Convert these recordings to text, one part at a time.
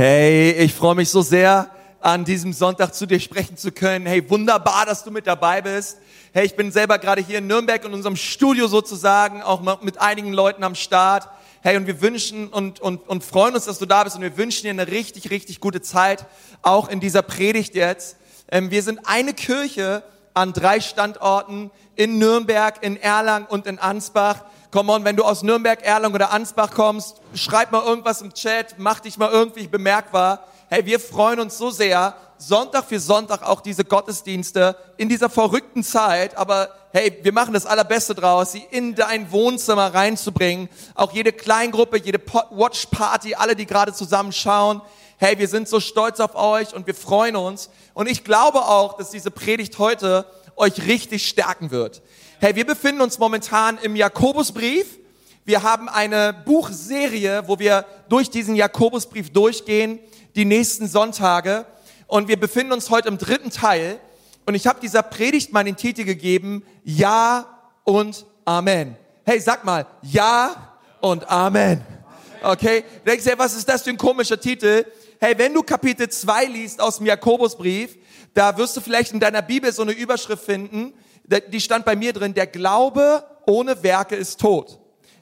Hey, ich freue mich so sehr, an diesem Sonntag zu dir sprechen zu können. Hey, wunderbar, dass du mit dabei bist. Hey, ich bin selber gerade hier in Nürnberg in unserem Studio sozusagen, auch mit einigen Leuten am Start. Hey, und wir wünschen und, und, und freuen uns, dass du da bist und wir wünschen dir eine richtig, richtig gute Zeit, auch in dieser Predigt jetzt. Ähm, wir sind eine Kirche an drei Standorten in Nürnberg, in Erlangen und in Ansbach. Komm on, wenn du aus Nürnberg, Erlangen oder Ansbach kommst, schreib mal irgendwas im Chat, mach dich mal irgendwie bemerkbar. Hey, wir freuen uns so sehr, Sonntag für Sonntag auch diese Gottesdienste in dieser verrückten Zeit, aber hey, wir machen das Allerbeste draus, sie in dein Wohnzimmer reinzubringen. Auch jede Kleingruppe, jede Watch Party, alle, die gerade zusammen schauen. Hey, wir sind so stolz auf euch und wir freuen uns. Und ich glaube auch, dass diese Predigt heute euch richtig stärken wird. Hey, wir befinden uns momentan im Jakobusbrief. Wir haben eine Buchserie, wo wir durch diesen Jakobusbrief durchgehen, die nächsten Sonntage. Und wir befinden uns heute im dritten Teil. Und ich habe dieser Predigt mal den Titel gegeben, Ja und Amen. Hey, sag mal, Ja und Amen. Okay? Du denkst, hey, was ist das für ein komischer Titel? Hey, wenn du Kapitel 2 liest aus dem Jakobusbrief, da wirst du vielleicht in deiner Bibel so eine Überschrift finden, die stand bei mir drin, der Glaube ohne Werke ist tot.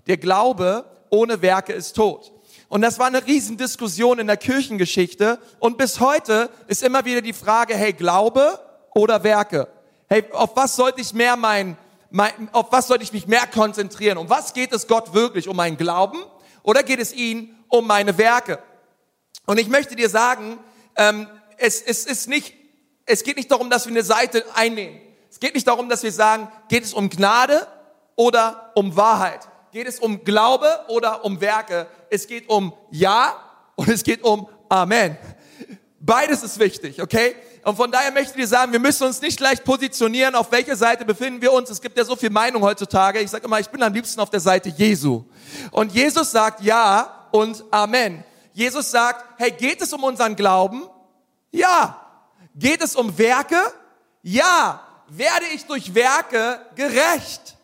Der Glaube ohne Werke ist tot. Und das war eine Riesendiskussion in der Kirchengeschichte. Und bis heute ist immer wieder die Frage, hey, Glaube oder Werke? Hey, auf was sollte ich mehr mein, mein auf was sollte ich mich mehr konzentrieren? Um was geht es Gott wirklich? Um meinen Glauben oder geht es ihn um meine Werke? Und ich möchte dir sagen, ähm, es, es ist nicht, es geht nicht darum, dass wir eine Seite einnehmen. Es geht nicht darum, dass wir sagen, geht es um Gnade oder um Wahrheit? Geht es um Glaube oder um Werke? Es geht um Ja und es geht um Amen. Beides ist wichtig, okay? Und von daher möchte ich sagen, wir müssen uns nicht gleich positionieren, auf welcher Seite befinden wir uns. Es gibt ja so viel Meinung heutzutage. Ich sage immer, ich bin am liebsten auf der Seite Jesu. Und Jesus sagt Ja und Amen. Jesus sagt, hey, geht es um unseren Glauben? Ja. Geht es um Werke? Ja werde ich durch Werke gerecht?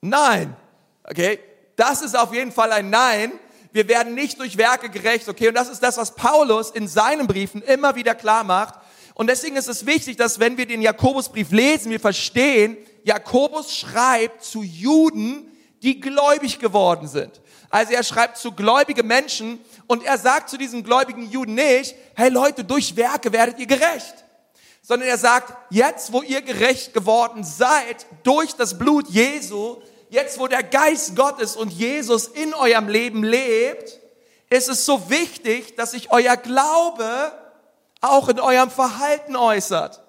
Nein. Okay? Das ist auf jeden Fall ein Nein. Wir werden nicht durch Werke gerecht. Okay? Und das ist das, was Paulus in seinen Briefen immer wieder klar macht. Und deswegen ist es wichtig, dass wenn wir den Jakobusbrief lesen, wir verstehen, Jakobus schreibt zu Juden, die gläubig geworden sind. Also er schreibt zu gläubigen Menschen und er sagt zu diesen gläubigen Juden nicht, hey Leute, durch Werke werdet ihr gerecht sondern er sagt, jetzt wo ihr gerecht geworden seid durch das Blut Jesu, jetzt wo der Geist Gottes und Jesus in eurem Leben lebt, ist es so wichtig, dass sich euer Glaube auch in eurem Verhalten äußert.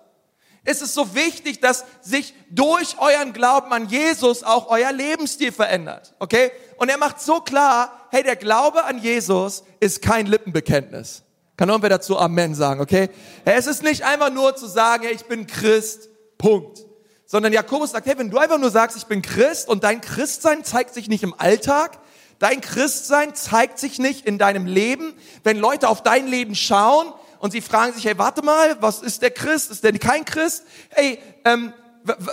Es ist so wichtig, dass sich durch euren Glauben an Jesus auch euer Lebensstil verändert. Okay? Und er macht so klar, hey, der Glaube an Jesus ist kein Lippenbekenntnis. Kann irgendwer dazu Amen sagen, okay? Es ist nicht einfach nur zu sagen, hey, ich bin Christ, Punkt. Sondern Jakobus sagt, hey, wenn du einfach nur sagst, ich bin Christ und dein Christsein zeigt sich nicht im Alltag, dein Christsein zeigt sich nicht in deinem Leben, wenn Leute auf dein Leben schauen und sie fragen sich, hey, warte mal, was ist der Christ? Ist der kein Christ? Hey, ähm,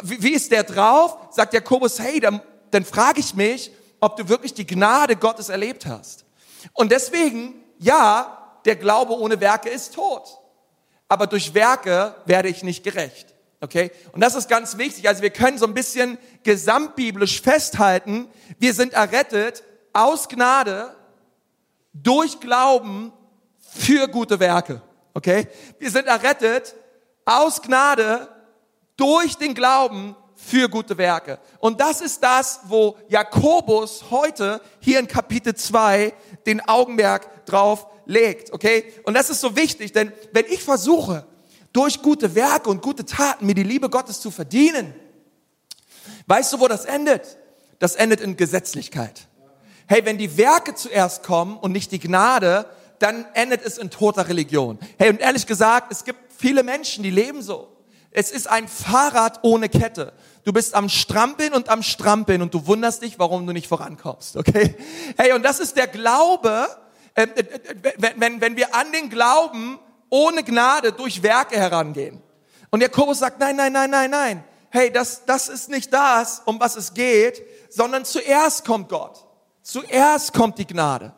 wie ist der drauf? Sagt Jakobus, hey, dann, dann frage ich mich, ob du wirklich die Gnade Gottes erlebt hast. Und deswegen, ja, der Glaube ohne Werke ist tot. Aber durch Werke werde ich nicht gerecht. Okay? Und das ist ganz wichtig. Also wir können so ein bisschen gesamtbiblisch festhalten, wir sind errettet aus Gnade durch Glauben für gute Werke. Okay? Wir sind errettet aus Gnade durch den Glauben für gute Werke. Und das ist das, wo Jakobus heute hier in Kapitel 2 den Augenmerk drauf legt, okay? Und das ist so wichtig, denn wenn ich versuche, durch gute Werke und gute Taten mir die Liebe Gottes zu verdienen, weißt du, wo das endet? Das endet in Gesetzlichkeit. Hey, wenn die Werke zuerst kommen und nicht die Gnade, dann endet es in toter Religion. Hey, und ehrlich gesagt, es gibt viele Menschen, die leben so. Es ist ein Fahrrad ohne Kette. Du bist am Strampeln und am Strampeln und du wunderst dich, warum du nicht vorankommst, okay? Hey, und das ist der Glaube, ähm, äh, äh, wenn, wir an den Glauben ohne Gnade durch Werke herangehen. Und Jakobus sagt, nein, nein, nein, nein, nein. Hey, das, das ist nicht das, um was es geht, sondern zuerst kommt Gott. Zuerst kommt die Gnade.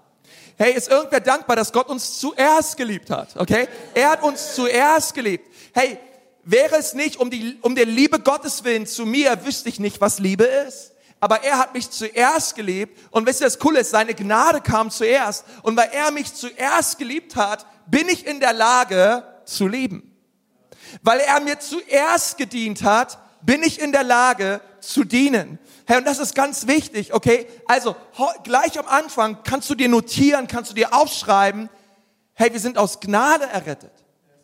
Hey, ist irgendwer dankbar, dass Gott uns zuerst geliebt hat? Okay? Er hat uns zuerst geliebt. Hey, wäre es nicht um die, um der Liebe Gottes willen zu mir, wüsste ich nicht, was Liebe ist. Aber er hat mich zuerst geliebt. Und wisst ihr, das Coole ist, seine Gnade kam zuerst. Und weil er mich zuerst geliebt hat, bin ich in der Lage zu lieben. Weil er mir zuerst gedient hat, bin ich in der Lage zu dienen. Hey, und das ist ganz wichtig, okay? Also, gleich am Anfang kannst du dir notieren, kannst du dir aufschreiben, hey, wir sind aus Gnade errettet.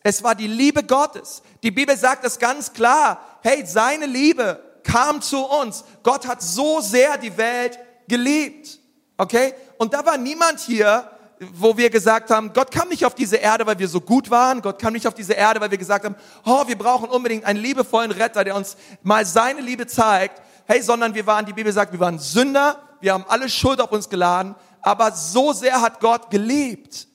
Es war die Liebe Gottes. Die Bibel sagt es ganz klar. Hey, seine Liebe kam zu uns. Gott hat so sehr die Welt geliebt. Okay? Und da war niemand hier, wo wir gesagt haben, Gott kam nicht auf diese Erde, weil wir so gut waren. Gott kam nicht auf diese Erde, weil wir gesagt haben, oh, wir brauchen unbedingt einen liebevollen Retter, der uns mal seine Liebe zeigt. Hey, sondern wir waren, die Bibel sagt, wir waren Sünder. Wir haben alle Schuld auf uns geladen. Aber so sehr hat Gott geliebt.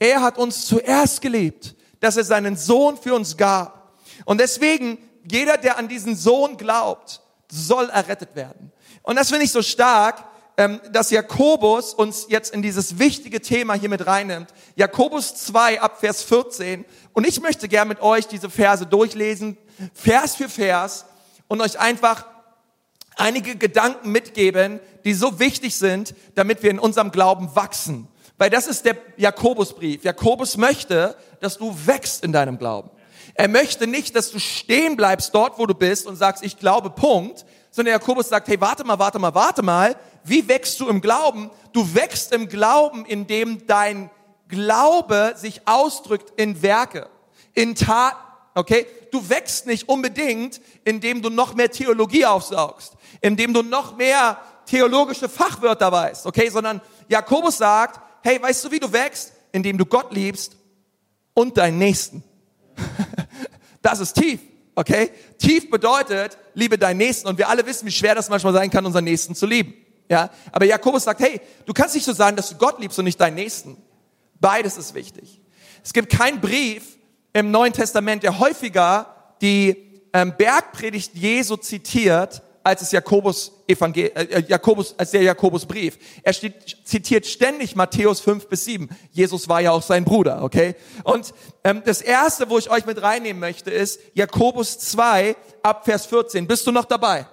Er hat uns zuerst geliebt, dass er seinen Sohn für uns gab. Und deswegen, jeder, der an diesen Sohn glaubt, soll errettet werden. Und das finde ich so stark, ähm, dass Jakobus uns jetzt in dieses wichtige Thema hier mit reinnimmt. Jakobus 2 ab Vers 14. Und ich möchte gern mit euch diese Verse durchlesen, Vers für Vers, und euch einfach einige Gedanken mitgeben, die so wichtig sind, damit wir in unserem Glauben wachsen. Weil das ist der Jakobusbrief. Jakobus möchte, dass du wächst in deinem Glauben. Er möchte nicht, dass du stehen bleibst dort, wo du bist und sagst, ich glaube, Punkt, sondern Jakobus sagt, hey, warte mal, warte mal, warte mal, wie wächst du im Glauben? Du wächst im Glauben, indem dein Glaube sich ausdrückt in Werke, in Taten. Okay? Du wächst nicht unbedingt, indem du noch mehr Theologie aufsaugst, indem du noch mehr theologische Fachwörter weißt, okay? Sondern Jakobus sagt, hey, weißt du, wie du wächst? Indem du Gott liebst und deinen Nächsten. das ist tief, okay? Tief bedeutet, liebe deinen Nächsten. Und wir alle wissen, wie schwer das manchmal sein kann, unseren Nächsten zu lieben. Ja, aber Jakobus sagt, hey, du kannst nicht so sagen, dass du Gott liebst und nicht deinen Nächsten. Beides ist wichtig. Es gibt keinen Brief im Neuen Testament, der häufiger die ähm, Bergpredigt Jesu zitiert, als es Jakobus, Evangel äh, äh Jakobus, als der Jakobusbrief. Er steht, zitiert ständig Matthäus 5 bis 7. Jesus war ja auch sein Bruder, okay? Und ähm, das erste, wo ich euch mit reinnehmen möchte, ist Jakobus 2 ab Vers 14. Bist du noch dabei?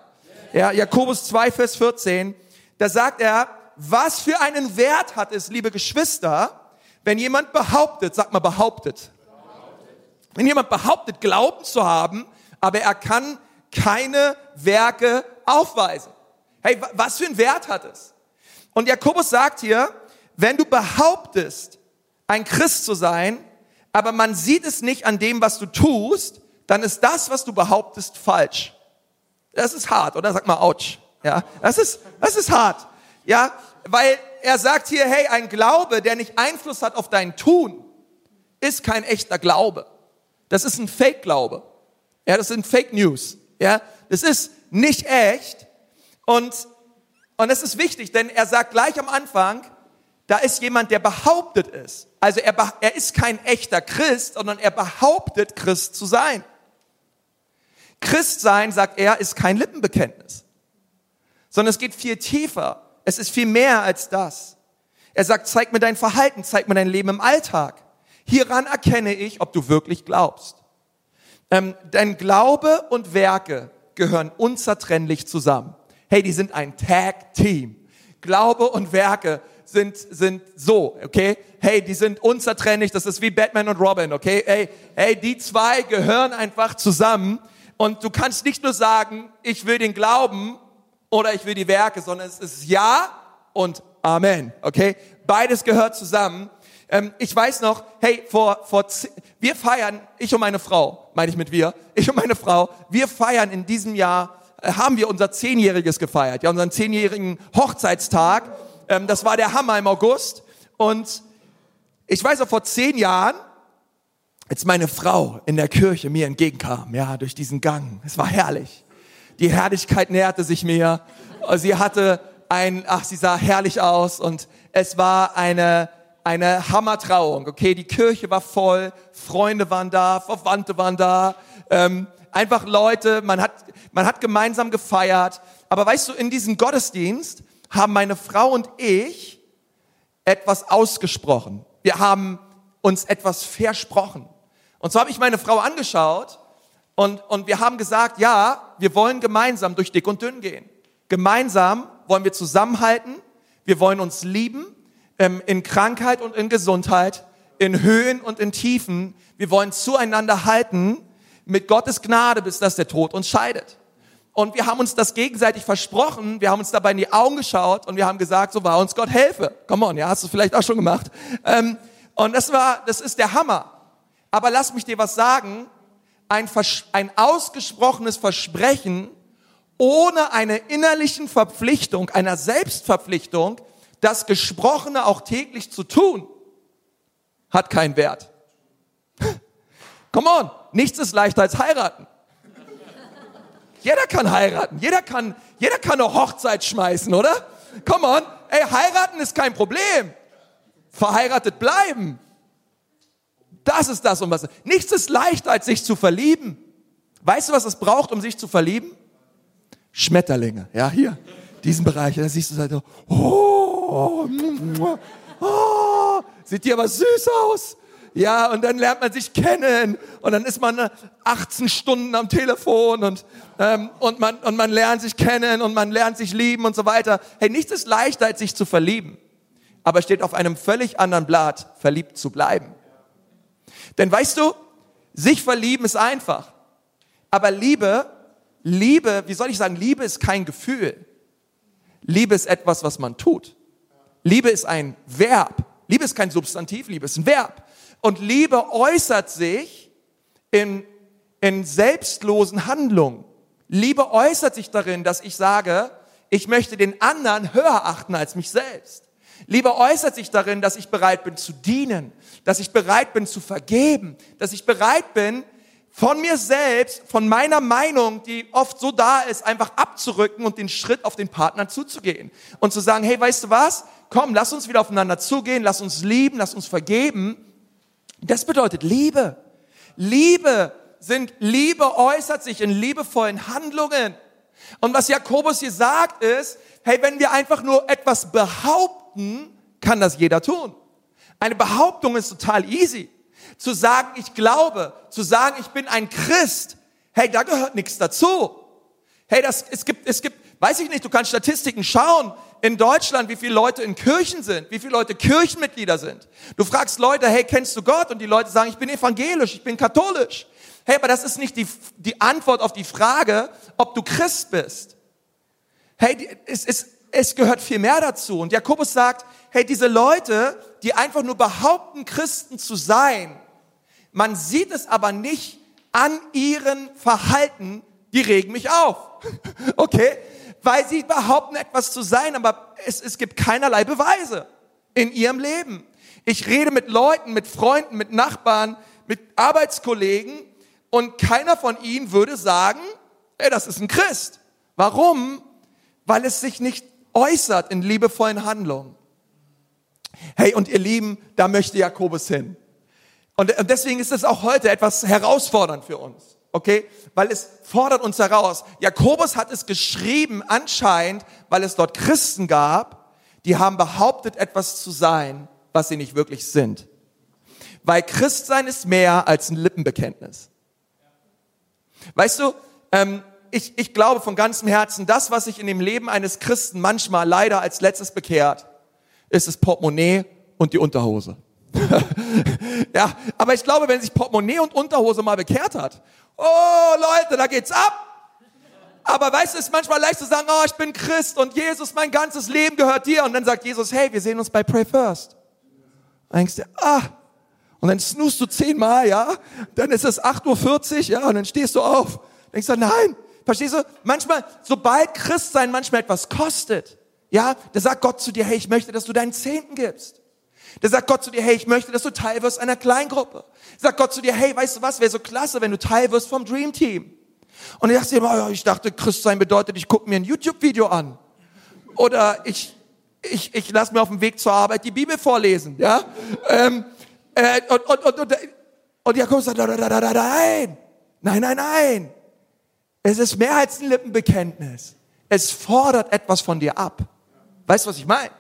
Ja, Jakobus 2, Vers 14 da sagt er, was für einen Wert hat es, liebe Geschwister, wenn jemand behauptet, sag mal behauptet, behauptet. wenn jemand behauptet, Glauben zu haben, aber er kann keine Werke aufweisen. Hey, was für einen Wert hat es? Und Jakobus sagt hier, wenn du behauptest, ein Christ zu sein, aber man sieht es nicht an dem, was du tust, dann ist das, was du behauptest, falsch. Das ist hart, oder? Sag mal, ouch. Ja, das ist, das ist hart. Ja, weil er sagt hier, hey, ein Glaube, der nicht Einfluss hat auf dein Tun, ist kein echter Glaube. Das ist ein Fake-Glaube. Ja, das sind Fake News. Ja, das ist nicht echt. Und, und das ist wichtig, denn er sagt gleich am Anfang, da ist jemand, der behauptet ist. Also er, er ist kein echter Christ, sondern er behauptet, Christ zu sein. Christ sein, sagt er, ist kein Lippenbekenntnis sondern es geht viel tiefer. Es ist viel mehr als das. Er sagt, zeig mir dein Verhalten, zeig mir dein Leben im Alltag. Hieran erkenne ich, ob du wirklich glaubst. Ähm, dein Glaube und Werke gehören unzertrennlich zusammen. Hey, die sind ein Tag-Team. Glaube und Werke sind, sind so, okay? Hey, die sind unzertrennlich, das ist wie Batman und Robin, okay? Hey, hey, die zwei gehören einfach zusammen und du kannst nicht nur sagen, ich will den Glauben oder ich will die Werke, sondern es ist Ja und Amen. Okay? Beides gehört zusammen. Ähm, ich weiß noch, hey, vor, vor, wir feiern, ich und meine Frau, meine ich mit wir, ich und meine Frau, wir feiern in diesem Jahr, äh, haben wir unser Zehnjähriges gefeiert, ja, unseren zehnjährigen Hochzeitstag. Ähm, das war der Hammer im August. Und ich weiß auch vor zehn Jahren, als meine Frau in der Kirche mir entgegenkam, ja, durch diesen Gang. Es war herrlich. Die Herrlichkeit näherte sich mir. Sie hatte ein, ach, sie sah herrlich aus und es war eine, eine Hammertrauung. Okay, die Kirche war voll, Freunde waren da, Verwandte waren da, ähm, einfach Leute, man hat, man hat gemeinsam gefeiert. Aber weißt du, in diesem Gottesdienst haben meine Frau und ich etwas ausgesprochen. Wir haben uns etwas versprochen. Und so habe ich meine Frau angeschaut und, und wir haben gesagt, ja, wir wollen gemeinsam durch dick und dünn gehen. Gemeinsam wollen wir zusammenhalten, wir wollen uns lieben, in Krankheit und in Gesundheit, in Höhen und in Tiefen. Wir wollen zueinander halten mit Gottes Gnade, bis dass der Tod uns scheidet. Und wir haben uns das gegenseitig versprochen, wir haben uns dabei in die Augen geschaut und wir haben gesagt, so war uns Gott helfe. Come on, ja, hast du vielleicht auch schon gemacht. Ähm, und das war, das ist der Hammer. Aber lass mich dir was sagen, ein, Vers ein ausgesprochenes Versprechen ohne eine innerlichen Verpflichtung, einer Selbstverpflichtung, das Gesprochene auch täglich zu tun, hat keinen Wert. Come on, nichts ist leichter als heiraten. Jeder kann heiraten, jeder kann, jeder kann eine Hochzeit schmeißen, oder? Come on, ey, heiraten ist kein Problem. Verheiratet bleiben. Das ist das, um was. Nichts ist leichter, als sich zu verlieben. Weißt du, was es braucht, um sich zu verlieben? Schmetterlinge. Ja, hier, diesen Bereich. Da siehst du halt, oh, oh, sieht dir aber süß aus. Ja, und dann lernt man sich kennen und dann ist man 18 Stunden am Telefon und, ähm, und, man, und man lernt sich kennen und man lernt sich lieben und so weiter. Hey, nichts ist leichter, als sich zu verlieben. Aber steht auf einem völlig anderen Blatt, verliebt zu bleiben. Denn weißt du, sich verlieben ist einfach. Aber Liebe, Liebe, wie soll ich sagen, Liebe ist kein Gefühl. Liebe ist etwas, was man tut. Liebe ist ein Verb. Liebe ist kein Substantiv, Liebe ist ein Verb. Und Liebe äußert sich in, in selbstlosen Handlungen. Liebe äußert sich darin, dass ich sage, ich möchte den anderen höher achten als mich selbst. Liebe äußert sich darin, dass ich bereit bin zu dienen, dass ich bereit bin zu vergeben, dass ich bereit bin, von mir selbst, von meiner Meinung, die oft so da ist, einfach abzurücken und den Schritt auf den Partner zuzugehen und zu sagen, hey, weißt du was? Komm, lass uns wieder aufeinander zugehen, lass uns lieben, lass uns vergeben das bedeutet Liebe. Liebe sind, Liebe äußert sich in liebevollen Handlungen. Und was Jakobus hier sagt ist, hey, wenn wir einfach nur etwas behaupten, kann das jeder tun. Eine Behauptung ist total easy. Zu sagen, ich glaube, zu sagen, ich bin ein Christ, hey, da gehört nichts dazu. Hey, das, es gibt, es gibt, weiß ich nicht, du kannst Statistiken schauen in Deutschland, wie viele Leute in Kirchen sind, wie viele Leute Kirchenmitglieder sind. Du fragst Leute, hey, kennst du Gott? Und die Leute sagen, ich bin evangelisch, ich bin katholisch. Hey, aber das ist nicht die, die Antwort auf die Frage, ob du Christ bist. Hey, es, es, es gehört viel mehr dazu. Und Jakobus sagt, hey, diese Leute, die einfach nur behaupten, Christen zu sein, man sieht es aber nicht an ihren Verhalten, die regen mich auf. Okay? Weil sie behaupten, etwas zu sein, aber es, es gibt keinerlei Beweise in ihrem Leben. Ich rede mit Leuten, mit Freunden, mit Nachbarn, mit Arbeitskollegen und keiner von ihnen würde sagen, ey, das ist ein Christ. Warum? Weil es sich nicht äußert in liebevollen Handlungen. Hey, und ihr Lieben, da möchte Jakobus hin. Und deswegen ist es auch heute etwas herausfordernd für uns okay? Weil es fordert uns heraus. Jakobus hat es geschrieben anscheinend, weil es dort Christen gab, die haben behauptet, etwas zu sein, was sie nicht wirklich sind. Weil Christsein ist mehr als ein Lippenbekenntnis. Weißt du, ähm, ich, ich glaube von ganzem Herzen, das, was sich in dem Leben eines Christen manchmal leider als letztes bekehrt, ist das Portemonnaie und die Unterhose. ja, aber ich glaube, wenn sich Portemonnaie und Unterhose mal bekehrt hat Oh Leute, da geht's ab. Aber weißt du, es ist manchmal leicht zu sagen, oh, ich bin Christ und Jesus, mein ganzes Leben gehört dir. Und dann sagt Jesus, hey, wir sehen uns bei Pray First. Dann denkst du, ah. Und dann snoost du zehnmal, ja. Dann ist es 8.40 Uhr, ja. Und dann stehst du auf. Denkst du, nein. Verstehst du? Manchmal, sobald Christsein manchmal etwas kostet, ja, da sagt Gott zu dir, hey, ich möchte, dass du deinen Zehnten gibst. Da sagt Gott zu dir, hey, ich möchte, dass du Teil wirst einer Kleingruppe. Sagt Gott zu dir, hey, weißt du was, wäre so klasse, wenn du Teil wirst vom Dream Team. Und ich dachte immer, ich dachte, Christsein bedeutet, ich gucke mir ein YouTube-Video an. Oder ich, ich, ich lasse mir auf dem Weg zur Arbeit die Bibel vorlesen, ja. Ähm, äh, und, und, und, und, und Jakobus sagt, nein, nein, nein, nein. Es ist mehr als ein Lippenbekenntnis. Es fordert etwas von dir ab. Weißt du, was ich meine?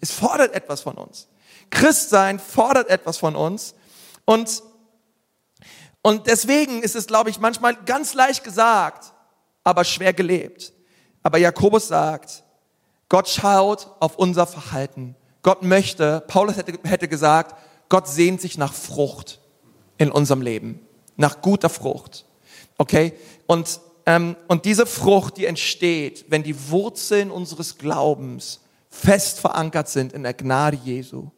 Es fordert etwas von uns. Christsein fordert etwas von uns. Und, und deswegen ist es, glaube ich, manchmal ganz leicht gesagt, aber schwer gelebt. Aber Jakobus sagt, Gott schaut auf unser Verhalten. Gott möchte, Paulus hätte, hätte gesagt, Gott sehnt sich nach Frucht in unserem Leben, nach guter Frucht. Okay? Und, ähm, und diese Frucht, die entsteht, wenn die Wurzeln unseres Glaubens fest verankert sind in der Gnade Jesu.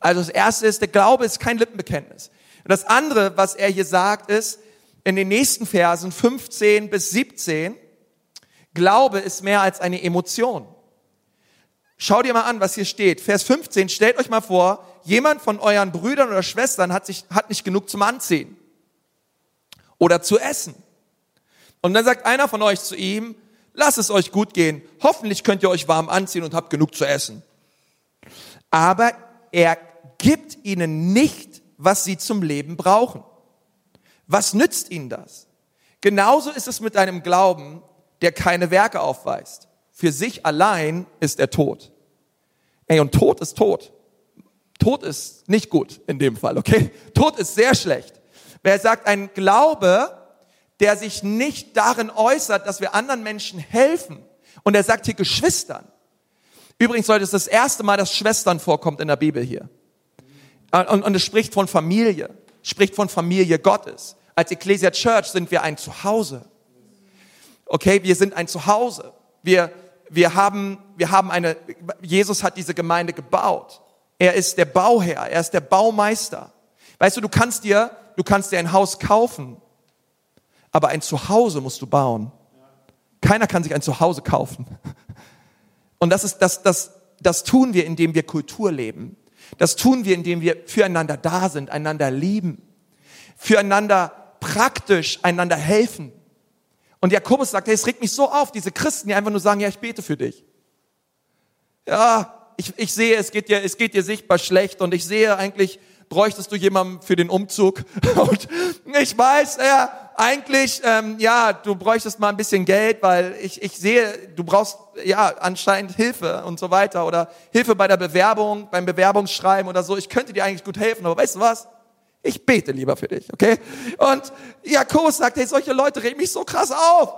Also das erste ist, der Glaube ist kein Lippenbekenntnis. Und das andere, was er hier sagt, ist, in den nächsten Versen 15 bis 17, Glaube ist mehr als eine Emotion. Schau dir mal an, was hier steht. Vers 15, stellt euch mal vor, jemand von euren Brüdern oder Schwestern hat, sich, hat nicht genug zum Anziehen oder zu essen. Und dann sagt einer von euch zu ihm, lasst es euch gut gehen, hoffentlich könnt ihr euch warm anziehen und habt genug zu essen. Aber er gibt ihnen nicht, was sie zum Leben brauchen. Was nützt ihnen das? Genauso ist es mit einem Glauben, der keine Werke aufweist. Für sich allein ist er tot. Ey, und Tod ist tot. Tod ist nicht gut in dem Fall, okay? Tod ist sehr schlecht. Wer sagt, ein Glaube, der sich nicht darin äußert, dass wir anderen Menschen helfen. Und er sagt hier Geschwistern. Übrigens sollte es das erste Mal, dass Schwestern vorkommt in der Bibel hier. Und, und es spricht von Familie, spricht von Familie Gottes. Als Ecclesia Church sind wir ein Zuhause. Okay, wir sind ein Zuhause. Wir, wir haben, wir haben eine, Jesus hat diese Gemeinde gebaut. Er ist der Bauherr, er ist der Baumeister. Weißt du, du kannst dir, du kannst dir ein Haus kaufen, aber ein Zuhause musst du bauen. Keiner kann sich ein Zuhause kaufen. Und das ist, das, das, das tun wir, indem wir Kultur leben. Das tun wir, indem wir füreinander da sind, einander lieben, füreinander praktisch einander helfen. Und Jakobus sagt, hey, es regt mich so auf, diese Christen, die einfach nur sagen, ja, ich bete für dich. Ja, ich, ich sehe, es geht dir, es geht dir sichtbar schlecht und ich sehe eigentlich, bräuchtest du jemanden für den Umzug. Und ich weiß, ja, eigentlich, ähm, ja, du bräuchtest mal ein bisschen Geld, weil ich, ich sehe, du brauchst ja anscheinend Hilfe und so weiter oder Hilfe bei der Bewerbung, beim Bewerbungsschreiben oder so. Ich könnte dir eigentlich gut helfen, aber weißt du was? Ich bete lieber für dich, okay? Und Jakobus sagt, hey, solche Leute reden mich so krass auf.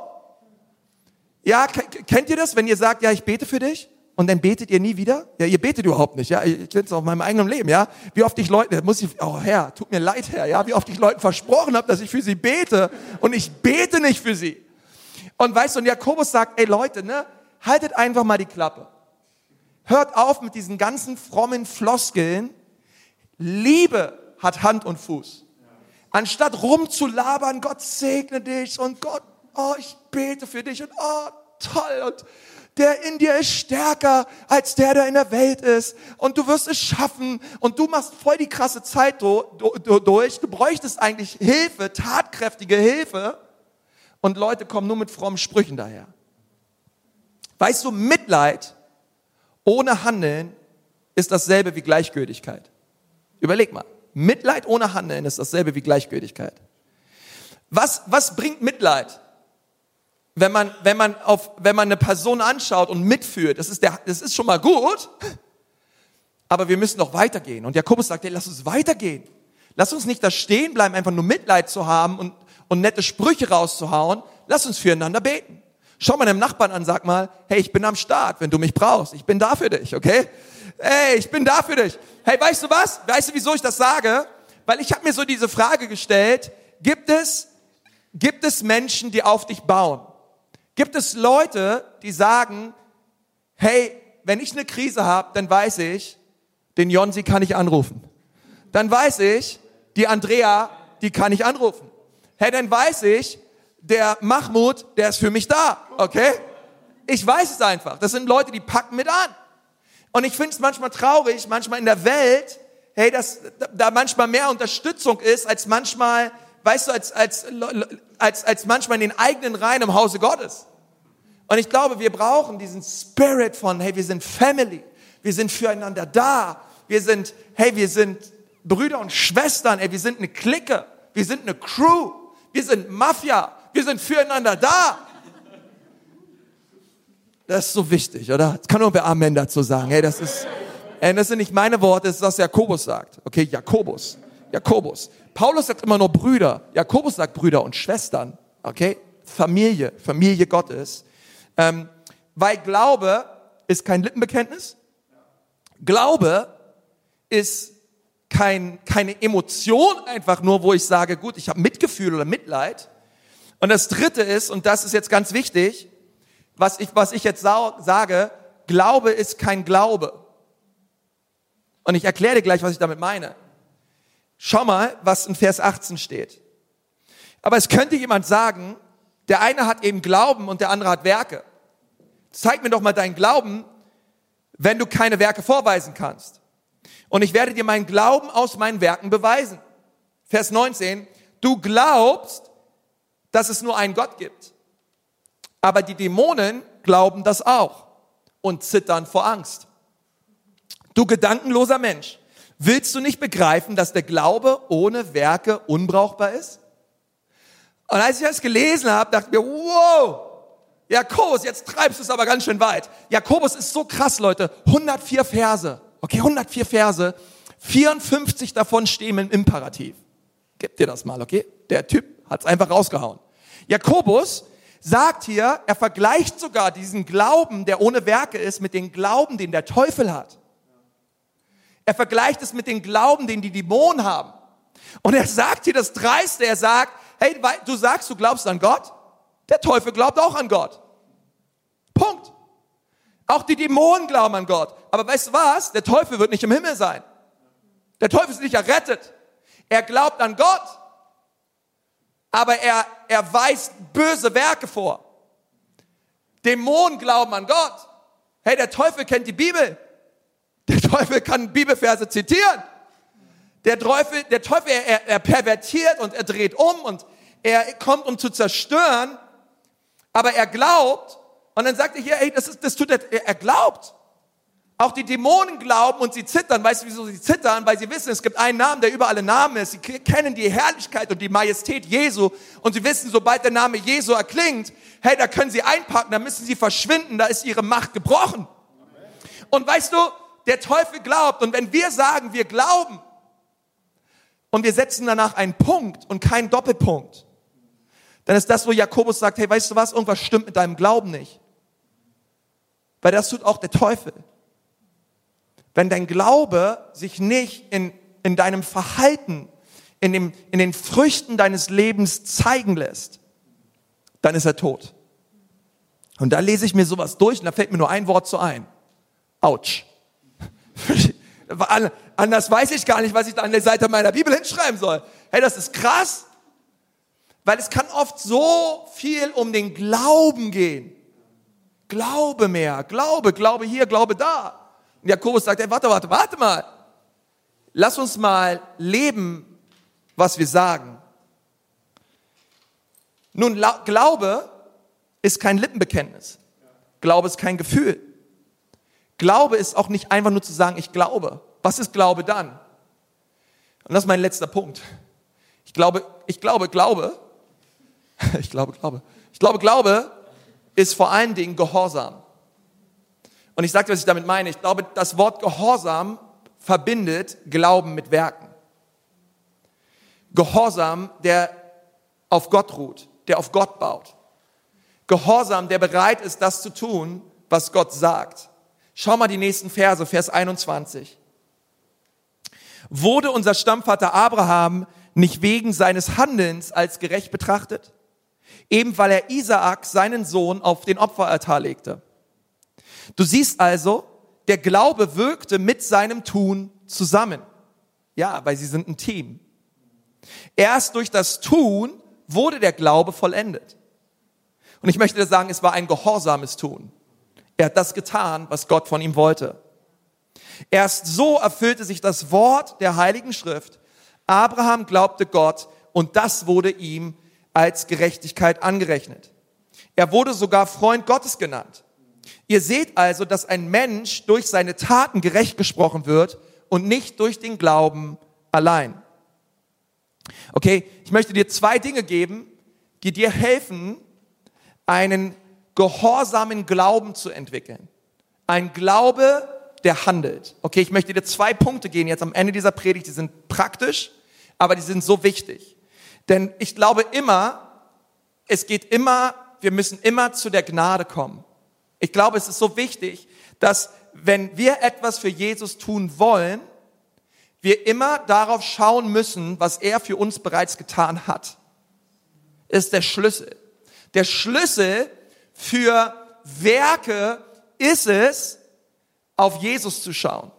Ja, kennt ihr das, wenn ihr sagt, ja, ich bete für dich? Und dann betet ihr nie wieder? Ja, ihr betet überhaupt nicht, ja. Ich kenne es auf meinem eigenen Leben, ja. Wie oft ich Leuten, muss ich, oh Herr, tut mir leid, Herr, ja. Wie oft ich Leuten versprochen habe, dass ich für sie bete und ich bete nicht für sie. Und weißt du, und Jakobus sagt, ey Leute, ne, haltet einfach mal die Klappe. Hört auf mit diesen ganzen frommen Floskeln. Liebe hat Hand und Fuß. Anstatt rumzulabern, Gott segne dich und Gott, oh, ich bete für dich und oh, toll und der in dir ist stärker als der, der in der Welt ist. Und du wirst es schaffen. Und du machst voll die krasse Zeit durch. Du bräuchtest eigentlich Hilfe, tatkräftige Hilfe. Und Leute kommen nur mit frommen Sprüchen daher. Weißt du, Mitleid ohne Handeln ist dasselbe wie Gleichgültigkeit. Überleg mal. Mitleid ohne Handeln ist dasselbe wie Gleichgültigkeit. Was, was bringt Mitleid? Wenn man, wenn man auf, wenn man eine Person anschaut und mitführt, das ist der, das ist schon mal gut. Aber wir müssen noch weitergehen. Und Jakobus sagt, hey, lass uns weitergehen. Lass uns nicht da stehen bleiben, einfach nur Mitleid zu haben und, und nette Sprüche rauszuhauen. Lass uns füreinander beten. Schau mal deinem Nachbarn an, sag mal, hey, ich bin am Start, wenn du mich brauchst. Ich bin da für dich, okay? Hey, ich bin da für dich. Hey, weißt du was? Weißt du, wieso ich das sage? Weil ich habe mir so diese Frage gestellt, gibt es, gibt es Menschen, die auf dich bauen? Gibt es Leute, die sagen, hey, wenn ich eine Krise habe, dann weiß ich, den Jonsi kann ich anrufen. Dann weiß ich, die Andrea, die kann ich anrufen. Hey, dann weiß ich, der Mahmoud, der ist für mich da, okay? Ich weiß es einfach. Das sind Leute, die packen mit an. Und ich finde es manchmal traurig, manchmal in der Welt, hey, dass da manchmal mehr Unterstützung ist, als manchmal weißt du, als, als, als, als manchmal in den eigenen Reihen im Hause Gottes. Und ich glaube, wir brauchen diesen Spirit von, hey, wir sind Family, wir sind füreinander da, wir sind, hey, wir sind Brüder und Schwestern, ey, wir sind eine Clique, wir sind eine Crew, wir sind Mafia, wir sind füreinander da. Das ist so wichtig, oder? Das kann nur wer Amen dazu sagen. Hey, das ist, das sind nicht meine Worte, das ist, was Jakobus sagt. Okay, Jakobus. Jakobus. Paulus sagt immer nur Brüder. Jakobus sagt Brüder und Schwestern. Okay? Familie, Familie Gottes. Ähm, weil Glaube ist kein Lippenbekenntnis. Glaube ist kein, keine Emotion einfach nur, wo ich sage, gut, ich habe Mitgefühl oder Mitleid. Und das Dritte ist, und das ist jetzt ganz wichtig, was ich, was ich jetzt sage, Glaube ist kein Glaube. Und ich erkläre dir gleich, was ich damit meine. Schau mal, was in Vers 18 steht. Aber es könnte jemand sagen, der eine hat eben Glauben und der andere hat Werke. Zeig mir doch mal deinen Glauben, wenn du keine Werke vorweisen kannst. Und ich werde dir meinen Glauben aus meinen Werken beweisen. Vers 19. Du glaubst, dass es nur einen Gott gibt. Aber die Dämonen glauben das auch und zittern vor Angst. Du gedankenloser Mensch, willst du nicht begreifen, dass der Glaube ohne Werke unbrauchbar ist? Und als ich das gelesen habe, dachte ich mir, wow, Jakobus, jetzt treibst du es aber ganz schön weit. Jakobus ist so krass, Leute. 104 Verse. Okay, 104 Verse. 54 davon stehen im Imperativ. Gib dir das mal, okay? Der Typ hat es einfach rausgehauen. Jakobus sagt hier, er vergleicht sogar diesen Glauben, der ohne Werke ist, mit dem Glauben, den der Teufel hat. Er vergleicht es mit dem Glauben, den die Dämonen haben. Und er sagt hier das Dreiste, er sagt, hey, du sagst, du glaubst an Gott, der Teufel glaubt auch an Gott. Punkt. Auch die Dämonen glauben an Gott. Aber weißt du was? Der Teufel wird nicht im Himmel sein. Der Teufel ist nicht errettet. Er glaubt an Gott, aber er, er weist böse Werke vor. Dämonen glauben an Gott. Hey, der Teufel kennt die Bibel. Der Teufel kann Bibelverse zitieren. Der Teufel, der Teufel er, er pervertiert und er dreht um und er kommt, um zu zerstören. Aber er glaubt und dann sagt er hier, ey, das, ist, das tut er, er glaubt. Auch die Dämonen glauben und sie zittern. Weißt du, wieso sie zittern? Weil sie wissen, es gibt einen Namen, der über alle Namen ist. Sie kennen die Herrlichkeit und die Majestät Jesu. Und sie wissen, sobald der Name Jesu erklingt, hey, da können sie einpacken, da müssen sie verschwinden, da ist ihre Macht gebrochen. Und weißt du, der Teufel glaubt. Und wenn wir sagen, wir glauben, und wir setzen danach einen Punkt und keinen Doppelpunkt, dann ist das, wo Jakobus sagt, hey, weißt du was, irgendwas stimmt mit deinem Glauben nicht. Weil das tut auch der Teufel. Wenn dein Glaube sich nicht in, in deinem Verhalten, in, dem, in den Früchten deines Lebens zeigen lässt, dann ist er tot. Und da lese ich mir sowas durch und da fällt mir nur ein Wort zu ein. Autsch. Anders weiß ich gar nicht, was ich da an der Seite meiner Bibel hinschreiben soll. Hey, das ist krass. Weil es kann oft so viel um den Glauben gehen. Glaube mehr, Glaube, Glaube hier, Glaube da. Und Jakobus sagt, hey, warte, warte, warte mal. Lass uns mal leben, was wir sagen. Nun, Glaube ist kein Lippenbekenntnis. Glaube ist kein Gefühl. Glaube ist auch nicht einfach nur zu sagen, ich glaube. Was ist Glaube dann? Und das ist mein letzter Punkt. Ich glaube, ich glaube, Glaube Ich glaube, Glaube. Ich glaube, Glaube ist vor allen Dingen Gehorsam. Und ich sage, was ich damit meine. Ich glaube, das Wort Gehorsam verbindet Glauben mit Werken. Gehorsam, der auf Gott ruht, der auf Gott baut. Gehorsam, der bereit ist, das zu tun, was Gott sagt. Schau mal die nächsten Verse, Vers 21. Wurde unser Stammvater Abraham nicht wegen seines Handelns als gerecht betrachtet? eben weil er Isaak, seinen Sohn, auf den Opferaltar legte. Du siehst also, der Glaube wirkte mit seinem Tun zusammen. Ja, weil sie sind ein Team. Erst durch das Tun wurde der Glaube vollendet. Und ich möchte sagen, es war ein gehorsames Tun. Er hat das getan, was Gott von ihm wollte. Erst so erfüllte sich das Wort der Heiligen Schrift. Abraham glaubte Gott und das wurde ihm als Gerechtigkeit angerechnet. Er wurde sogar Freund Gottes genannt. Ihr seht also, dass ein Mensch durch seine Taten gerecht gesprochen wird und nicht durch den Glauben allein. Okay, ich möchte dir zwei Dinge geben, die dir helfen, einen gehorsamen Glauben zu entwickeln. Ein Glaube, der handelt. Okay, ich möchte dir zwei Punkte gehen jetzt am Ende dieser Predigt, die sind praktisch, aber die sind so wichtig. Denn ich glaube immer, es geht immer, wir müssen immer zu der Gnade kommen. Ich glaube, es ist so wichtig, dass wenn wir etwas für Jesus tun wollen, wir immer darauf schauen müssen, was er für uns bereits getan hat. Ist der Schlüssel. Der Schlüssel für Werke ist es, auf Jesus zu schauen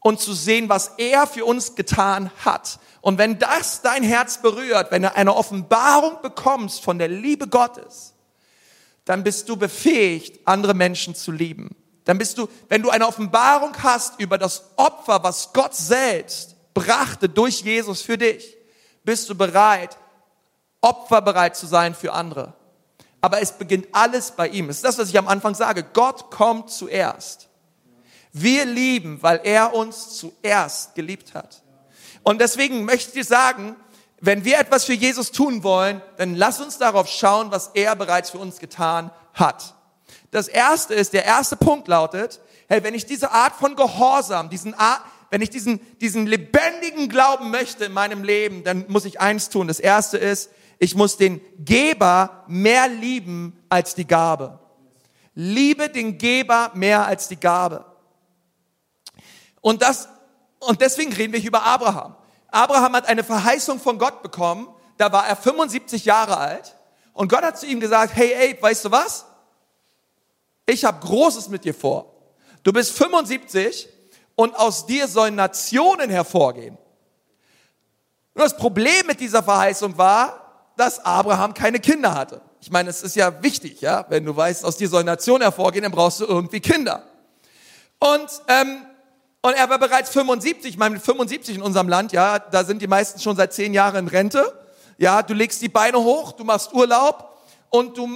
und zu sehen, was er für uns getan hat. Und wenn das dein Herz berührt, wenn du eine Offenbarung bekommst von der Liebe Gottes, dann bist du befähigt, andere Menschen zu lieben. Dann bist du, wenn du eine Offenbarung hast über das Opfer, was Gott selbst brachte durch Jesus für dich, bist du bereit, opferbereit zu sein für andere. Aber es beginnt alles bei ihm. Das ist das, was ich am Anfang sage. Gott kommt zuerst. Wir lieben, weil er uns zuerst geliebt hat. Und deswegen möchte ich sagen, wenn wir etwas für Jesus tun wollen, dann lass uns darauf schauen, was er bereits für uns getan hat. Das erste ist, der erste Punkt lautet, hey, wenn ich diese Art von Gehorsam, diesen Art, wenn ich diesen, diesen lebendigen Glauben möchte in meinem Leben, dann muss ich eins tun. Das erste ist, ich muss den Geber mehr lieben als die Gabe. Liebe den Geber mehr als die Gabe. Und das, und deswegen reden wir über Abraham. Abraham hat eine Verheißung von Gott bekommen. Da war er 75 Jahre alt. Und Gott hat zu ihm gesagt, hey Abe, weißt du was? Ich habe Großes mit dir vor. Du bist 75 und aus dir sollen Nationen hervorgehen. Und das Problem mit dieser Verheißung war, dass Abraham keine Kinder hatte. Ich meine, es ist ja wichtig, ja, wenn du weißt, aus dir soll Nation hervorgehen, dann brauchst du irgendwie Kinder. Und ähm, und er war bereits 75, ich meine 75 in unserem Land, ja, da sind die meisten schon seit zehn Jahren in Rente. Ja, du legst die Beine hoch, du machst Urlaub und du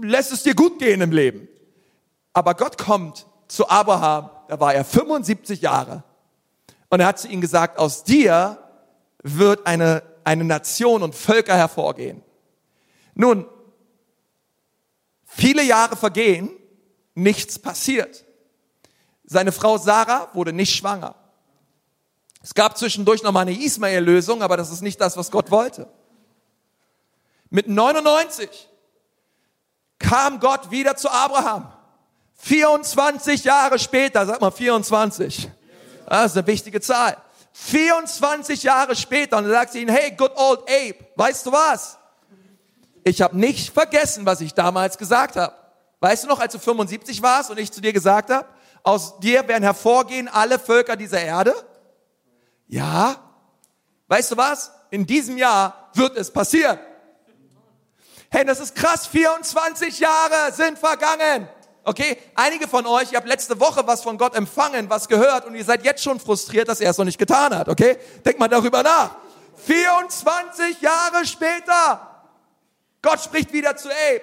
lässt es dir gut gehen im Leben. Aber Gott kommt zu Abraham, da war er 75 Jahre. Und er hat zu ihm gesagt, aus dir wird eine eine Nation und Völker hervorgehen. Nun, viele Jahre vergehen, nichts passiert. Seine Frau Sarah wurde nicht schwanger. Es gab zwischendurch noch mal eine Ismael-Lösung, aber das ist nicht das, was Gott wollte. Mit 99 kam Gott wieder zu Abraham. 24 Jahre später, sag mal 24. Das ist eine wichtige Zahl. 24 Jahre später und sagt sie ihm, hey, good old Abe, weißt du was? Ich habe nicht vergessen, was ich damals gesagt habe. Weißt du noch, als du 75 warst und ich zu dir gesagt habe, aus dir werden hervorgehen alle Völker dieser Erde? Ja. Weißt du was? In diesem Jahr wird es passieren. Hey, das ist krass, 24 Jahre sind vergangen. Okay, einige von euch, ihr habt letzte Woche was von Gott empfangen, was gehört und ihr seid jetzt schon frustriert, dass er es noch nicht getan hat. Okay, denkt mal darüber nach. 24 Jahre später, Gott spricht wieder zu Abe.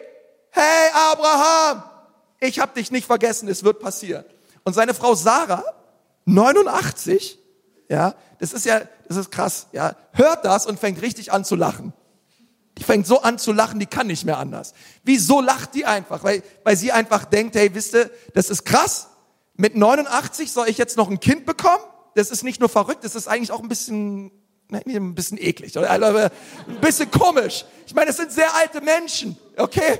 Hey Abraham, ich habe dich nicht vergessen, es wird passieren. Und seine Frau Sarah, 89, ja, das ist ja, das ist krass, ja, hört das und fängt richtig an zu lachen. Die fängt so an zu lachen, die kann nicht mehr anders. Wieso lacht die einfach? Weil, weil sie einfach denkt, hey, wisst ihr, das ist krass. Mit 89 soll ich jetzt noch ein Kind bekommen? Das ist nicht nur verrückt, das ist eigentlich auch ein bisschen, nein, ein bisschen eklig, oder? Also, ein bisschen komisch. Ich meine, das sind sehr alte Menschen, okay?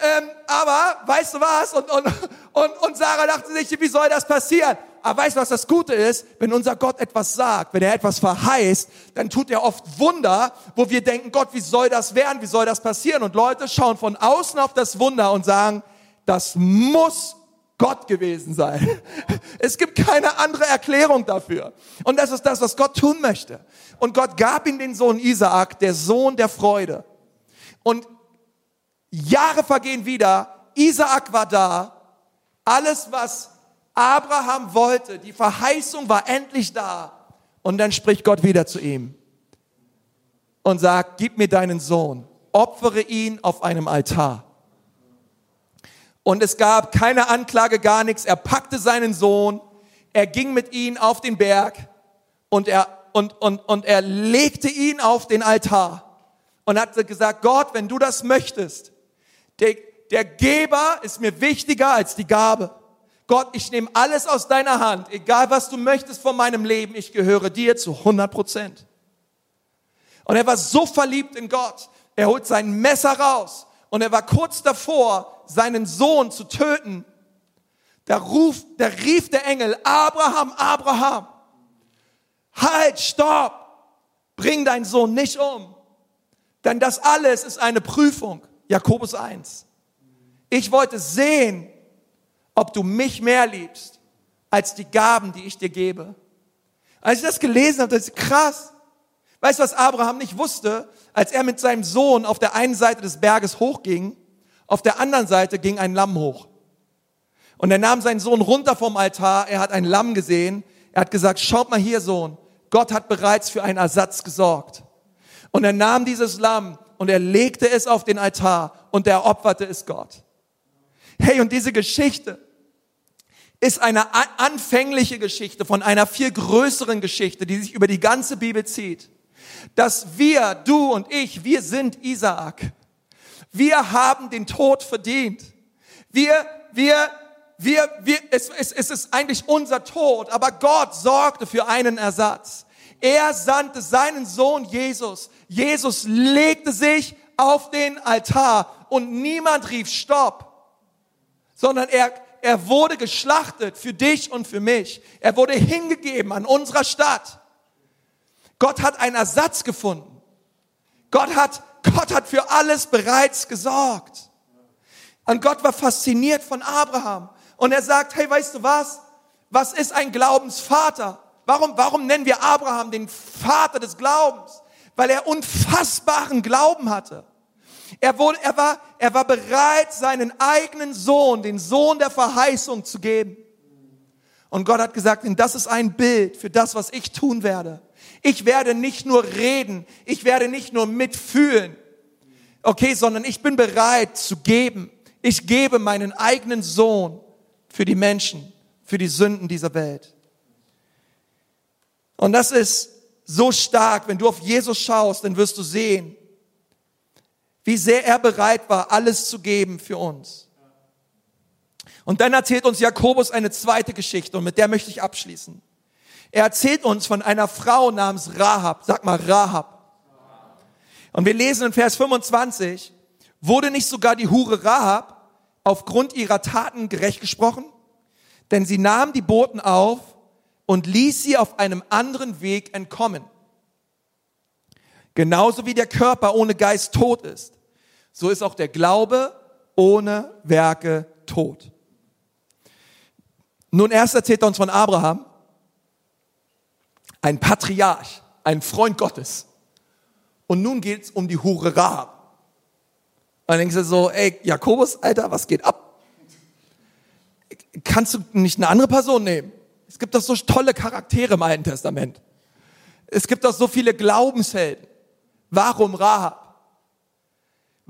Ähm, aber, weißt du was? Und, und, und, und Sarah dachte sich, wie soll das passieren? Aber weißt du, was das Gute ist? Wenn unser Gott etwas sagt, wenn er etwas verheißt, dann tut er oft Wunder, wo wir denken, Gott, wie soll das werden? Wie soll das passieren? Und Leute schauen von außen auf das Wunder und sagen, das muss Gott gewesen sein. Es gibt keine andere Erklärung dafür. Und das ist das, was Gott tun möchte. Und Gott gab ihm den Sohn Isaak, der Sohn der Freude. Und Jahre vergehen wieder. Isaak war da. Alles, was Abraham wollte, die Verheißung war endlich da. Und dann spricht Gott wieder zu ihm und sagt, gib mir deinen Sohn, opfere ihn auf einem Altar. Und es gab keine Anklage, gar nichts. Er packte seinen Sohn, er ging mit ihm auf den Berg und er, und, und, und er legte ihn auf den Altar und hat gesagt, Gott, wenn du das möchtest, der, der Geber ist mir wichtiger als die Gabe. Gott, ich nehme alles aus deiner Hand, egal was du möchtest von meinem Leben, ich gehöre dir zu 100 Prozent. Und er war so verliebt in Gott, er holt sein Messer raus und er war kurz davor, seinen Sohn zu töten. Da, ruf, da rief der Engel, Abraham, Abraham, halt, stopp, bring deinen Sohn nicht um. Denn das alles ist eine Prüfung. Jakobus 1. Ich wollte sehen, ob du mich mehr liebst als die Gaben, die ich dir gebe. Als ich das gelesen habe, das ist krass. Weißt du, was Abraham nicht wusste? Als er mit seinem Sohn auf der einen Seite des Berges hochging, auf der anderen Seite ging ein Lamm hoch. Und er nahm seinen Sohn runter vom Altar, er hat ein Lamm gesehen, er hat gesagt, schaut mal hier, Sohn, Gott hat bereits für einen Ersatz gesorgt. Und er nahm dieses Lamm und er legte es auf den Altar und er opferte es Gott. Hey, und diese Geschichte ist eine anfängliche Geschichte von einer viel größeren Geschichte, die sich über die ganze Bibel zieht. Dass wir, du und ich, wir sind Isaak. Wir haben den Tod verdient. Wir, wir, wir, wir, es, es, es ist eigentlich unser Tod, aber Gott sorgte für einen Ersatz. Er sandte seinen Sohn Jesus. Jesus legte sich auf den Altar und niemand rief Stopp, sondern er, er wurde geschlachtet für dich und für mich. Er wurde hingegeben an unserer Stadt. Gott hat einen Ersatz gefunden. Gott hat, Gott hat für alles bereits gesorgt. Und Gott war fasziniert von Abraham. Und er sagt, hey, weißt du was? Was ist ein Glaubensvater? Warum, warum nennen wir Abraham den Vater des Glaubens? Weil er unfassbaren Glauben hatte. Er, wurde, er, war, er war bereit, seinen eigenen Sohn, den Sohn der Verheißung zu geben. Und Gott hat gesagt, das ist ein Bild für das, was ich tun werde. Ich werde nicht nur reden, ich werde nicht nur mitfühlen, okay, sondern ich bin bereit zu geben. Ich gebe meinen eigenen Sohn für die Menschen, für die Sünden dieser Welt. Und das ist so stark, wenn du auf Jesus schaust, dann wirst du sehen, wie sehr er bereit war, alles zu geben für uns. Und dann erzählt uns Jakobus eine zweite Geschichte und mit der möchte ich abschließen. Er erzählt uns von einer Frau namens Rahab. Sag mal Rahab. Und wir lesen in Vers 25, wurde nicht sogar die Hure Rahab aufgrund ihrer Taten gerecht gesprochen? Denn sie nahm die Boten auf und ließ sie auf einem anderen Weg entkommen. Genauso wie der Körper ohne Geist tot ist, so ist auch der Glaube ohne Werke tot. Nun erst erzählt er uns von Abraham, ein Patriarch, ein Freund Gottes. Und nun geht es um die Hure Rahab. Und dann denkst du so, ey, Jakobus, Alter, was geht ab? Kannst du nicht eine andere Person nehmen? Es gibt doch so tolle Charaktere im Alten Testament. Es gibt doch so viele Glaubenshelden. Warum Rahab?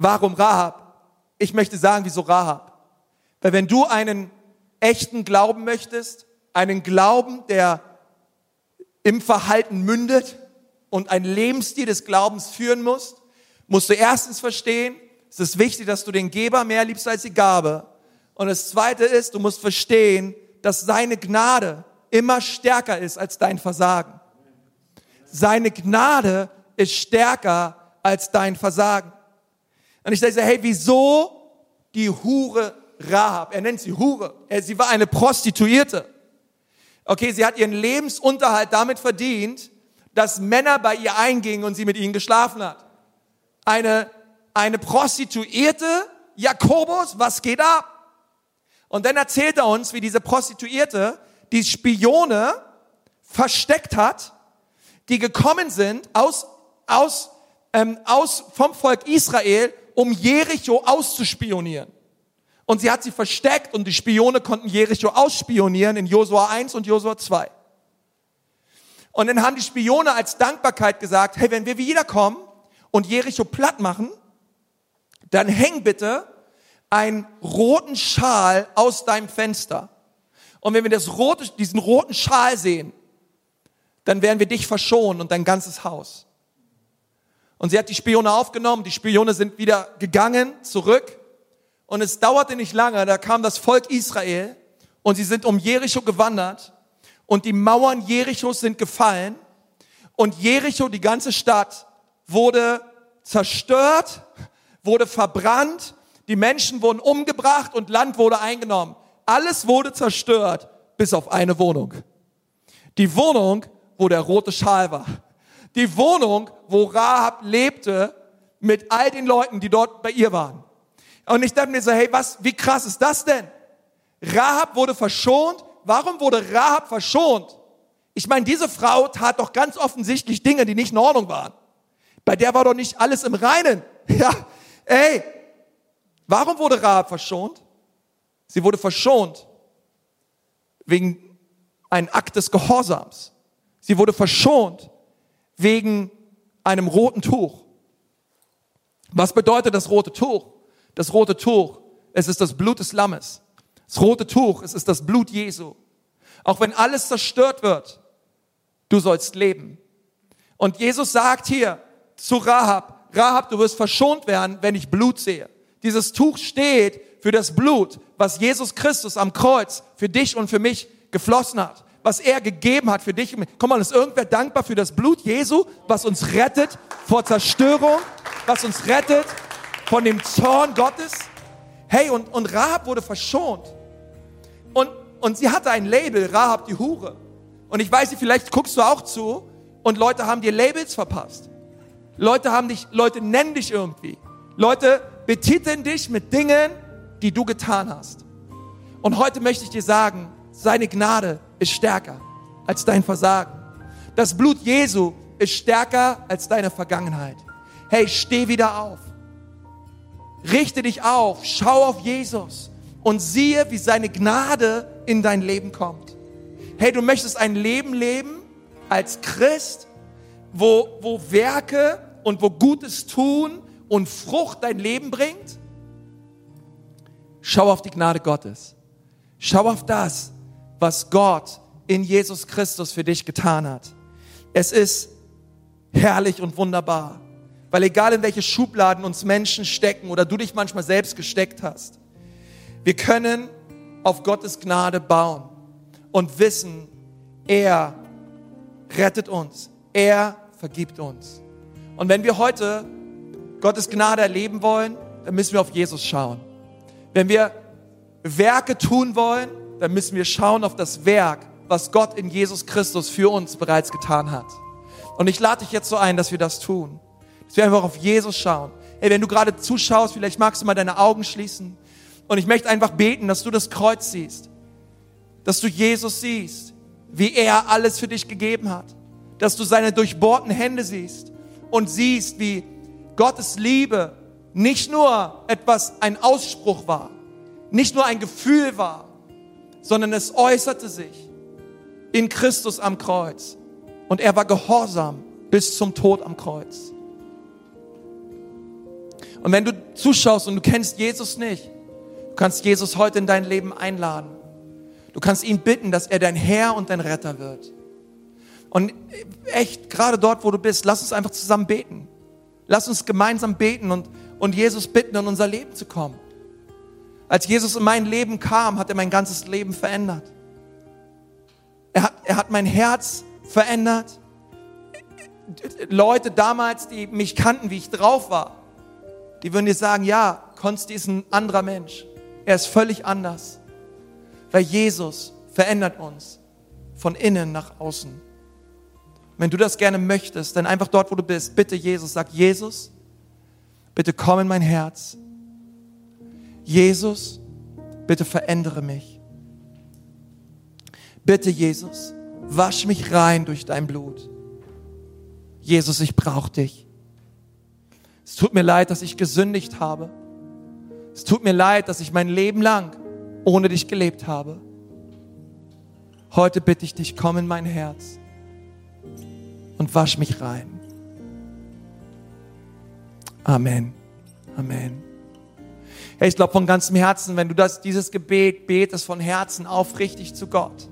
Warum Rahab? Ich möchte sagen, wieso Rahab? Weil wenn du einen echten Glauben möchtest, einen Glauben, der im Verhalten mündet und einen Lebensstil des Glaubens führen musst, musst du erstens verstehen, es ist wichtig, dass du den Geber mehr liebst als die Gabe. Und das zweite ist, du musst verstehen, dass seine Gnade immer stärker ist als dein Versagen. Seine Gnade ist stärker als dein Versagen. Und ich sage, hey, wieso die Hure Rahab? Er nennt sie Hure. Sie war eine Prostituierte. Okay, sie hat ihren Lebensunterhalt damit verdient, dass Männer bei ihr eingingen und sie mit ihnen geschlafen hat. Eine, eine Prostituierte, Jakobus, was geht ab? Und dann erzählt er uns, wie diese Prostituierte die Spione versteckt hat, die gekommen sind aus, aus, ähm, aus vom Volk Israel, um Jericho auszuspionieren. Und sie hat sie versteckt und die Spione konnten Jericho ausspionieren in Josua 1 und Josua 2. Und dann haben die Spione als Dankbarkeit gesagt, hey, wenn wir wiederkommen und Jericho platt machen, dann häng bitte einen roten Schal aus deinem Fenster. Und wenn wir das rote, diesen roten Schal sehen, dann werden wir dich verschonen und dein ganzes Haus. Und sie hat die Spione aufgenommen, die Spione sind wieder gegangen, zurück. Und es dauerte nicht lange, da kam das Volk Israel und sie sind um Jericho gewandert und die Mauern Jerichos sind gefallen und Jericho, die ganze Stadt, wurde zerstört, wurde verbrannt, die Menschen wurden umgebracht und Land wurde eingenommen. Alles wurde zerstört, bis auf eine Wohnung. Die Wohnung, wo der rote Schal war. Die Wohnung, wo Rahab lebte mit all den Leuten, die dort bei ihr waren. Und ich dachte mir so, hey, was, wie krass ist das denn? Rahab wurde verschont. Warum wurde Rahab verschont? Ich meine, diese Frau tat doch ganz offensichtlich Dinge, die nicht in Ordnung waren. Bei der war doch nicht alles im Reinen. Ja, ey, warum wurde Rahab verschont? Sie wurde verschont wegen einem Akt des Gehorsams. Sie wurde verschont wegen einem roten Tuch. Was bedeutet das rote Tuch? Das rote Tuch, es ist das Blut des Lammes. Das rote Tuch, es ist das Blut Jesu. Auch wenn alles zerstört wird, du sollst leben. Und Jesus sagt hier zu Rahab, Rahab, du wirst verschont werden, wenn ich Blut sehe. Dieses Tuch steht für das Blut, was Jesus Christus am Kreuz für dich und für mich geflossen hat was er gegeben hat für dich. Komm mal, ist irgendwer dankbar für das Blut Jesu, was uns rettet vor Zerstörung, was uns rettet von dem Zorn Gottes? Hey, und, und Rahab wurde verschont. Und, und sie hatte ein Label, Rahab die Hure. Und ich weiß nicht, vielleicht guckst du auch zu und Leute haben dir Labels verpasst. Leute haben dich, Leute nennen dich irgendwie. Leute betiteln dich mit Dingen, die du getan hast. Und heute möchte ich dir sagen, seine Gnade ist stärker als dein Versagen. Das Blut Jesu ist stärker als deine Vergangenheit. Hey, steh wieder auf. Richte dich auf, schau auf Jesus und siehe, wie seine Gnade in dein Leben kommt. Hey, du möchtest ein Leben leben als Christ, wo, wo Werke und wo Gutes tun und Frucht dein Leben bringt? Schau auf die Gnade Gottes. Schau auf das, was Gott in Jesus Christus für dich getan hat. Es ist herrlich und wunderbar, weil egal in welche Schubladen uns Menschen stecken oder du dich manchmal selbst gesteckt hast, wir können auf Gottes Gnade bauen und wissen, er rettet uns, er vergibt uns. Und wenn wir heute Gottes Gnade erleben wollen, dann müssen wir auf Jesus schauen. Wenn wir Werke tun wollen, dann müssen wir schauen auf das Werk, was Gott in Jesus Christus für uns bereits getan hat. Und ich lade dich jetzt so ein, dass wir das tun. Dass wir einfach auf Jesus schauen. Hey, wenn du gerade zuschaust, vielleicht magst du mal deine Augen schließen. Und ich möchte einfach beten, dass du das Kreuz siehst. Dass du Jesus siehst, wie er alles für dich gegeben hat. Dass du seine durchbohrten Hände siehst und siehst, wie Gottes Liebe nicht nur etwas, ein Ausspruch war, nicht nur ein Gefühl war, sondern es äußerte sich in Christus am Kreuz. Und er war gehorsam bis zum Tod am Kreuz. Und wenn du zuschaust und du kennst Jesus nicht, du kannst Jesus heute in dein Leben einladen. Du kannst ihn bitten, dass er dein Herr und dein Retter wird. Und echt, gerade dort, wo du bist, lass uns einfach zusammen beten. Lass uns gemeinsam beten und, und Jesus bitten, in unser Leben zu kommen. Als Jesus in mein Leben kam, hat er mein ganzes Leben verändert. Er hat, er hat mein Herz verändert. Leute damals, die mich kannten, wie ich drauf war, die würden dir sagen, ja, Konsti ist ein anderer Mensch. Er ist völlig anders. Weil Jesus verändert uns von innen nach außen. Wenn du das gerne möchtest, dann einfach dort, wo du bist, bitte Jesus, sag Jesus, bitte komm in mein Herz Jesus, bitte verändere mich. Bitte, Jesus, wasch mich rein durch dein Blut. Jesus, ich brauche dich. Es tut mir leid, dass ich gesündigt habe. Es tut mir leid, dass ich mein Leben lang ohne dich gelebt habe. Heute bitte ich dich, komm in mein Herz und wasch mich rein. Amen. Amen. Hey, ich glaube von ganzem Herzen, wenn du das, dieses Gebet betest von Herzen aufrichtig zu Gott.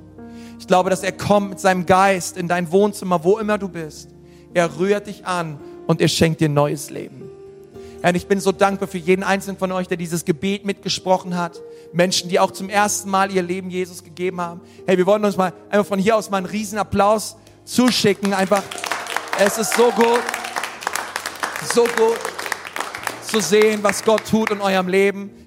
Ich glaube, dass er kommt mit seinem Geist in dein Wohnzimmer, wo immer du bist. Er rührt dich an und er schenkt dir neues Leben. Herr, ich bin so dankbar für jeden einzelnen von euch, der dieses Gebet mitgesprochen hat. Menschen, die auch zum ersten Mal ihr Leben Jesus gegeben haben. Hey, wir wollen uns mal einfach von hier aus mal einen riesen Applaus zuschicken. Einfach, es ist so gut, so gut zu sehen, was Gott tut in eurem Leben.